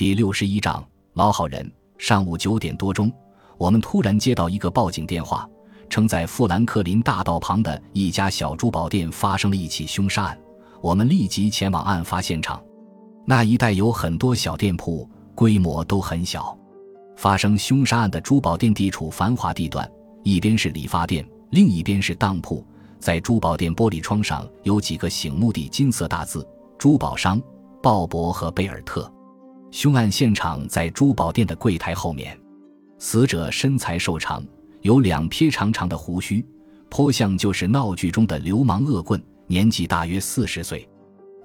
第六十一章老好人。上午九点多钟，我们突然接到一个报警电话，称在富兰克林大道旁的一家小珠宝店发生了一起凶杀案。我们立即前往案发现场。那一带有很多小店铺，规模都很小。发生凶杀案的珠宝店地处繁华地段，一边是理发店，另一边是当铺。在珠宝店玻璃窗上有几个醒目的金色大字：珠宝商鲍勃和贝尔特。凶案现场在珠宝店的柜台后面。死者身材瘦长，有两撇长长的胡须，颇像就是闹剧中的流氓恶棍，年纪大约四十岁。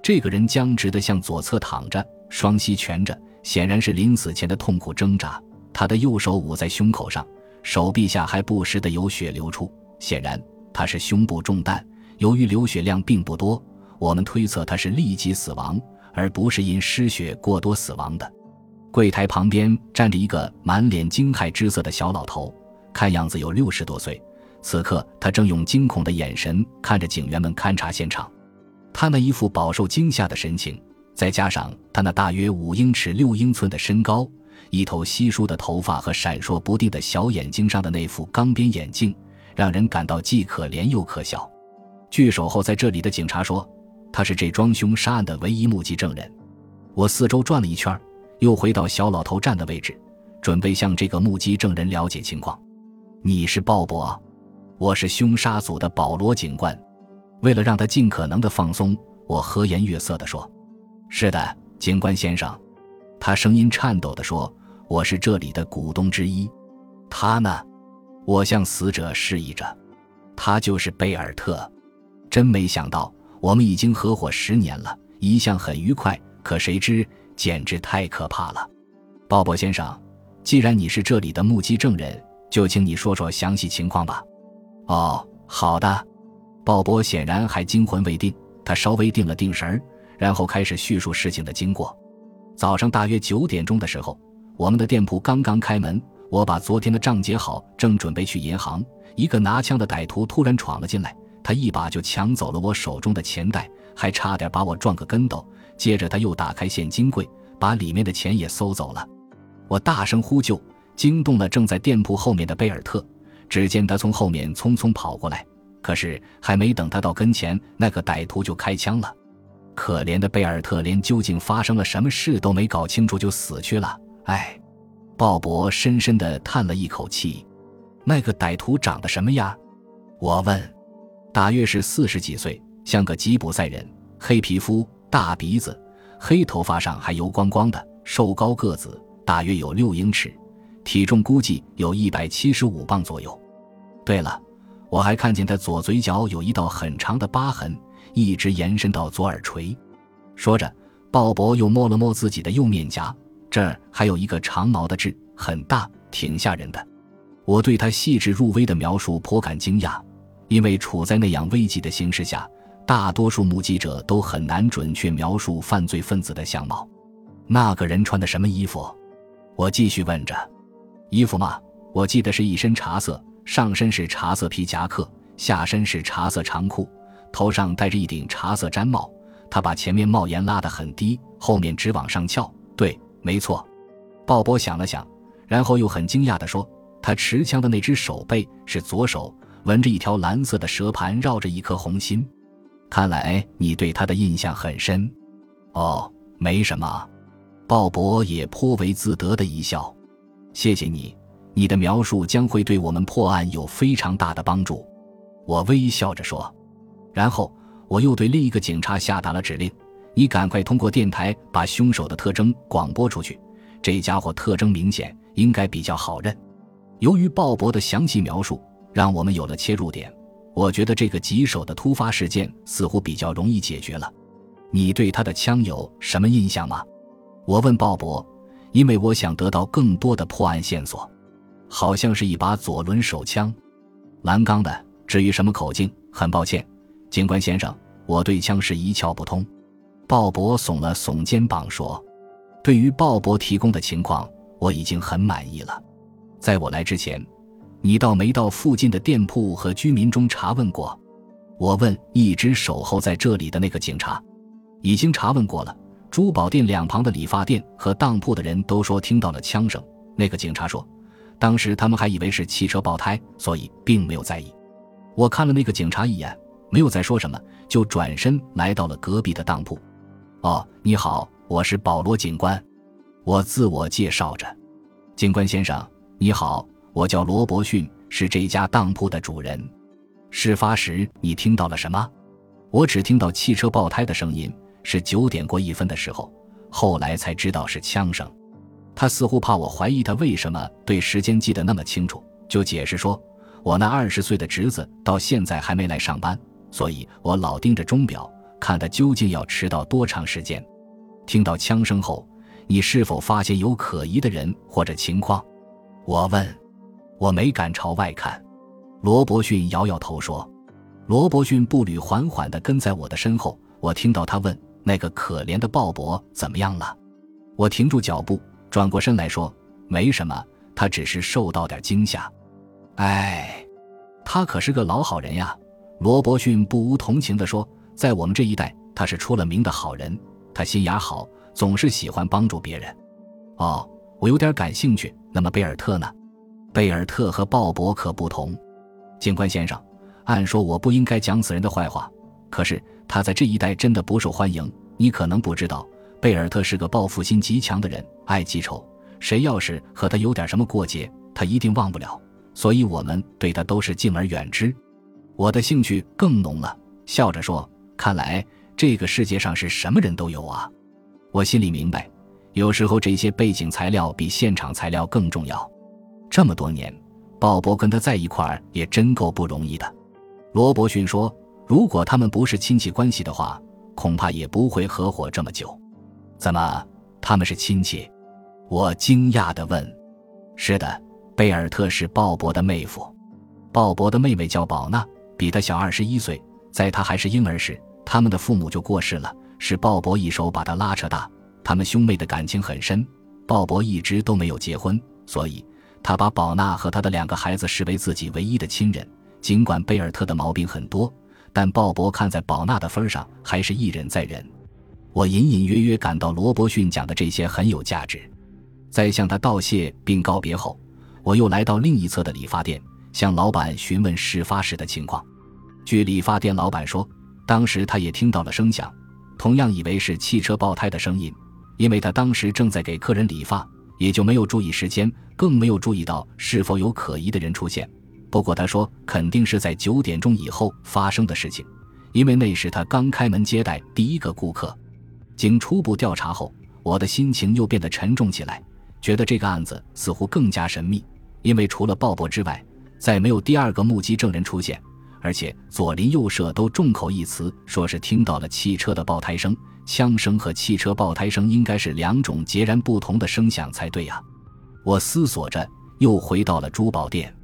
这个人僵直地向左侧躺着，双膝蜷着，显然是临死前的痛苦挣扎。他的右手捂在胸口上，手臂下还不时的有血流出，显然。他是胸部中弹，由于流血量并不多，我们推测他是立即死亡，而不是因失血过多死亡的。柜台旁边站着一个满脸惊骇之色的小老头，看样子有六十多岁。此刻他正用惊恐的眼神看着警员们勘察现场，他那一副饱受惊吓的神情，再加上他那大约五英尺六英寸的身高，一头稀疏的头发和闪烁不定的小眼睛上的那副钢边眼镜。让人感到既可怜又可笑。据守候在这里的警察说，他是这桩凶杀案的唯一目击证人。我四周转了一圈，又回到小老头站的位置，准备向这个目击证人了解情况。你是鲍勃，我是凶杀组的保罗警官。为了让他尽可能的放松，我和颜悦色地说：“是的，警官先生。”他声音颤抖地说：“我是这里的股东之一。他呢？”我向死者示意着，他就是贝尔特。真没想到，我们已经合伙十年了，一向很愉快。可谁知，简直太可怕了。鲍勃先生，既然你是这里的目击证人，就请你说说详细情况吧。哦，好的。鲍勃显然还惊魂未定，他稍微定了定神儿，然后开始叙述事情的经过。早上大约九点钟的时候，我们的店铺刚刚开门。我把昨天的账结好，正准备去银行，一个拿枪的歹徒突然闯了进来，他一把就抢走了我手中的钱袋，还差点把我撞个跟斗。接着他又打开现金柜，把里面的钱也搜走了。我大声呼救，惊动了正在店铺后面的贝尔特。只见他从后面匆匆跑过来，可是还没等他到跟前，那个歹徒就开枪了。可怜的贝尔特连究竟发生了什么事都没搞清楚就死去了。唉。鲍勃深深地叹了一口气。那个歹徒长得什么样？我问。大约是四十几岁，像个吉普赛人，黑皮肤，大鼻子，黑头发上还油光光的，瘦高个子，大约有六英尺，体重估计有一百七十五磅左右。对了，我还看见他左嘴角有一道很长的疤痕，一直延伸到左耳垂。说着，鲍勃又摸了摸自己的右面颊。这儿还有一个长毛的痣，很大，挺吓人的。我对他细致入微的描述颇感惊讶，因为处在那样危急的形势下，大多数目击者都很难准确描述犯罪分子的相貌。那个人穿的什么衣服？我继续问着。衣服嘛，我记得是一身茶色，上身是茶色皮夹克，下身是茶色长裤，头上戴着一顶茶色毡帽。他把前面帽檐拉得很低，后面直往上翘。对。没错，鲍勃想了想，然后又很惊讶地说：“他持枪的那只手背是左手，纹着一条蓝色的蛇盘，绕着一颗红心。看来你对他的印象很深。”哦，没什么。鲍勃也颇为自得的一笑：“谢谢你，你的描述将会对我们破案有非常大的帮助。”我微笑着说。然后我又对另一个警察下达了指令。你赶快通过电台把凶手的特征广播出去。这家伙特征明显，应该比较好认。由于鲍勃的详细描述，让我们有了切入点。我觉得这个棘手的突发事件似乎比较容易解决了。你对他的枪有什么印象吗？我问鲍勃，因为我想得到更多的破案线索。好像是一把左轮手枪，蓝钢的。至于什么口径，很抱歉，警官先生，我对枪是一窍不通。鲍勃耸了耸肩膀说：“对于鲍勃提供的情况，我已经很满意了。在我来之前，你倒没到附近的店铺和居民中查问过？”我问一直守候在这里的那个警察：“已经查问过了，珠宝店两旁的理发店和当铺的人都说听到了枪声。那个警察说，当时他们还以为是汽车爆胎，所以并没有在意。我看了那个警察一眼，没有再说什么，就转身来到了隔壁的当铺。哦，你好，我是保罗警官。我自我介绍着。警官先生，你好，我叫罗伯逊，是这家当铺的主人。事发时你听到了什么？我只听到汽车爆胎的声音，是九点过一分的时候，后来才知道是枪声。他似乎怕我怀疑他为什么对时间记得那么清楚，就解释说，我那二十岁的侄子到现在还没来上班，所以我老盯着钟表，看他究竟要迟到多长时间。听到枪声后，你是否发现有可疑的人或者情况？我问。我没敢朝外看。罗伯逊摇摇头说：“罗伯逊步履缓缓地跟在我的身后。我听到他问：‘那个可怜的鲍勃怎么样了？’我停住脚步，转过身来说：‘没什么，他只是受到点惊吓。’哎，他可是个老好人呀。”罗伯逊不无同情地说：“在我们这一代，他是出了名的好人。他心眼好，总是喜欢帮助别人。”哦，我有点感兴趣。那么贝尔特呢？贝尔特和鲍勃可不同。警官先生，按说我不应该讲此人的坏话，可是他在这一带真的不受欢迎。你可能不知道，贝尔特是个报复心极强的人，爱记仇。谁要是和他有点什么过节，他一定忘不了。所以我们对他都是敬而远之。我的兴趣更浓了，笑着说：“看来这个世界上是什么人都有啊。”我心里明白，有时候这些背景材料比现场材料更重要。这么多年。鲍勃跟他在一块儿也真够不容易的，罗伯逊说：“如果他们不是亲戚关系的话，恐怕也不会合伙这么久。”怎么，他们是亲戚？我惊讶地问。“是的，贝尔特是鲍勃的妹夫，鲍勃的妹妹叫宝娜，比他小二十一岁。在他还是婴儿时，他们的父母就过世了，是鲍勃一手把他拉扯大。他们兄妹的感情很深，鲍勃一直都没有结婚，所以。”他把宝娜和他的两个孩子视为自己唯一的亲人。尽管贝尔特的毛病很多，但鲍勃看在宝娜的份上，还是一忍再忍。我隐隐约约感到罗伯逊讲的这些很有价值。在向他道谢并告别后，我又来到另一侧的理发店，向老板询问事发时的情况。据理发店老板说，当时他也听到了声响，同样以为是汽车爆胎的声音，因为他当时正在给客人理发。也就没有注意时间，更没有注意到是否有可疑的人出现。不过他说肯定是在九点钟以后发生的事情，因为那时他刚开门接待第一个顾客。经初步调查后，我的心情又变得沉重起来，觉得这个案子似乎更加神秘，因为除了鲍勃之外，再没有第二个目击证人出现。而且左邻右舍都众口一词，说是听到了汽车的爆胎声。枪声和汽车爆胎声应该是两种截然不同的声响才对呀。我思索着，又回到了珠宝店。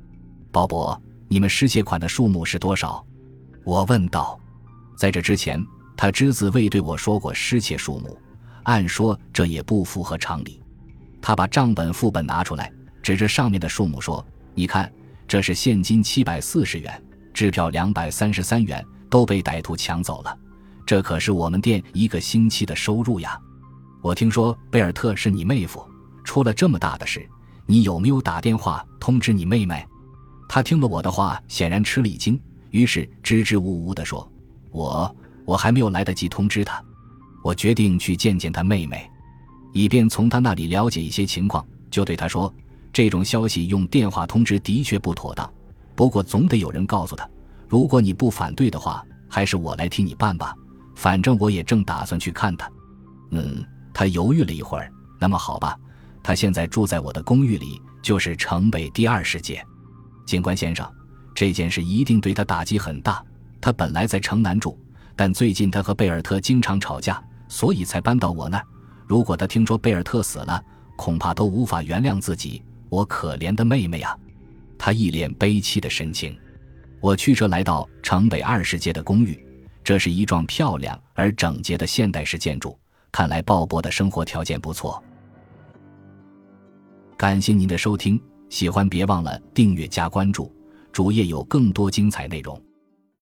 鲍勃，你们失窃款的数目是多少？我问道。在这之前，他只字未对我说过失窃数目。按说这也不符合常理。他把账本副本拿出来，指着上面的数目说：“你看，这是现金七百四十元。”支票两百三十三元都被歹徒抢走了，这可是我们店一个星期的收入呀！我听说贝尔特是你妹夫，出了这么大的事，你有没有打电话通知你妹妹？他听了我的话，显然吃了一惊，于是支支吾吾地说：“我我还没有来得及通知他，我决定去见见他妹妹，以便从他那里了解一些情况。”就对他说：“这种消息用电话通知的确不妥当。”不过总得有人告诉他，如果你不反对的话，还是我来替你办吧。反正我也正打算去看他。嗯，他犹豫了一会儿。那么好吧，他现在住在我的公寓里，就是城北第二世界。警官先生，这件事一定对他打击很大。他本来在城南住，但最近他和贝尔特经常吵架，所以才搬到我那儿。如果他听说贝尔特死了，恐怕都无法原谅自己。我可怜的妹妹啊！他一脸悲戚的神情。我驱车来到城北二十街的公寓，这是一幢漂亮而整洁的现代式建筑。看来鲍勃的生活条件不错。感谢您的收听，喜欢别忘了订阅加关注，主页有更多精彩内容。